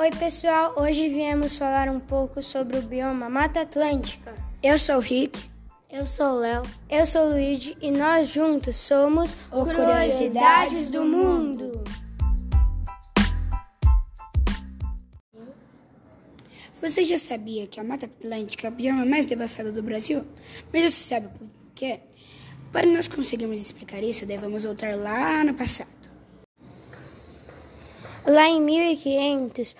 Oi, pessoal. Hoje viemos falar um pouco sobre o bioma Mata Atlântica. Eu sou o Rick. Eu sou o Léo. Eu sou o Luigi e nós juntos somos o Curiosidades do Mundo. Você já sabia que a Mata Atlântica é o bioma mais devastado do Brasil? Mas você sabe por quê? Para nós conseguirmos explicar isso, devemos voltar lá no passado. Lá em 1500,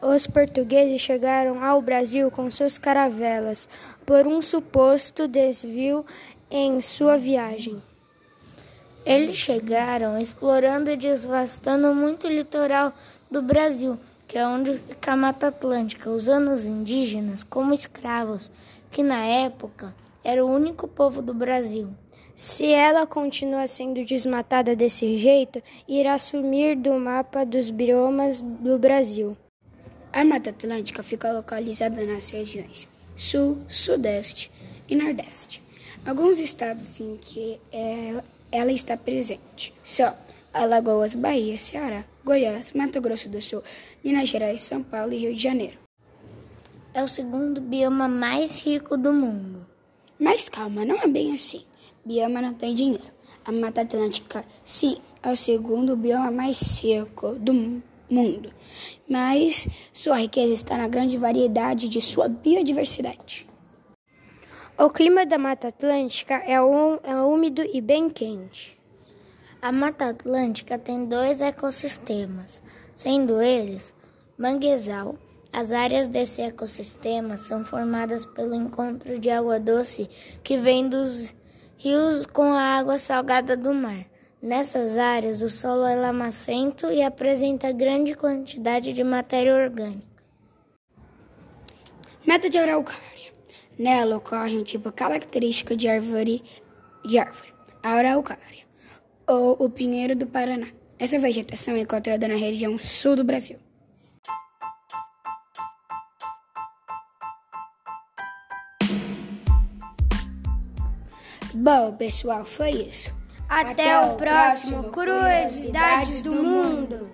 os portugueses chegaram ao Brasil com suas caravelas por um suposto desvio em sua viagem. Eles chegaram explorando e devastando muito o litoral do Brasil, que é onde fica a Mata Atlântica, usando os indígenas como escravos, que na época era o único povo do Brasil. Se ela continua sendo desmatada desse jeito, irá sumir do mapa dos biomas do Brasil. A Mata Atlântica fica localizada nas regiões Sul, Sudeste e Nordeste. Alguns estados em que ela, ela está presente são Alagoas, Bahia, Ceará, Goiás, Mato Grosso do Sul, Minas Gerais, São Paulo e Rio de Janeiro. É o segundo bioma mais rico do mundo. Mas calma, não é bem assim bioma não tem dinheiro. A Mata Atlântica, sim, é o segundo bioma mais seco do mundo, mas sua riqueza está na grande variedade de sua biodiversidade. O clima da Mata Atlântica é, um, é úmido e bem quente. A Mata Atlântica tem dois ecossistemas, sendo eles manguezal. As áreas desse ecossistema são formadas pelo encontro de água doce que vem dos rios com a água salgada do mar. Nessas áreas, o solo é lamacento e apresenta grande quantidade de matéria orgânica. Meta de araucária. Nela ocorre um tipo característico de árvore, de árvore, a araucária, ou o pinheiro do Paraná. Essa vegetação é encontrada na região sul do Brasil. Bom, pessoal, foi isso. Até, Até o próximo Curiosidades do Mundo.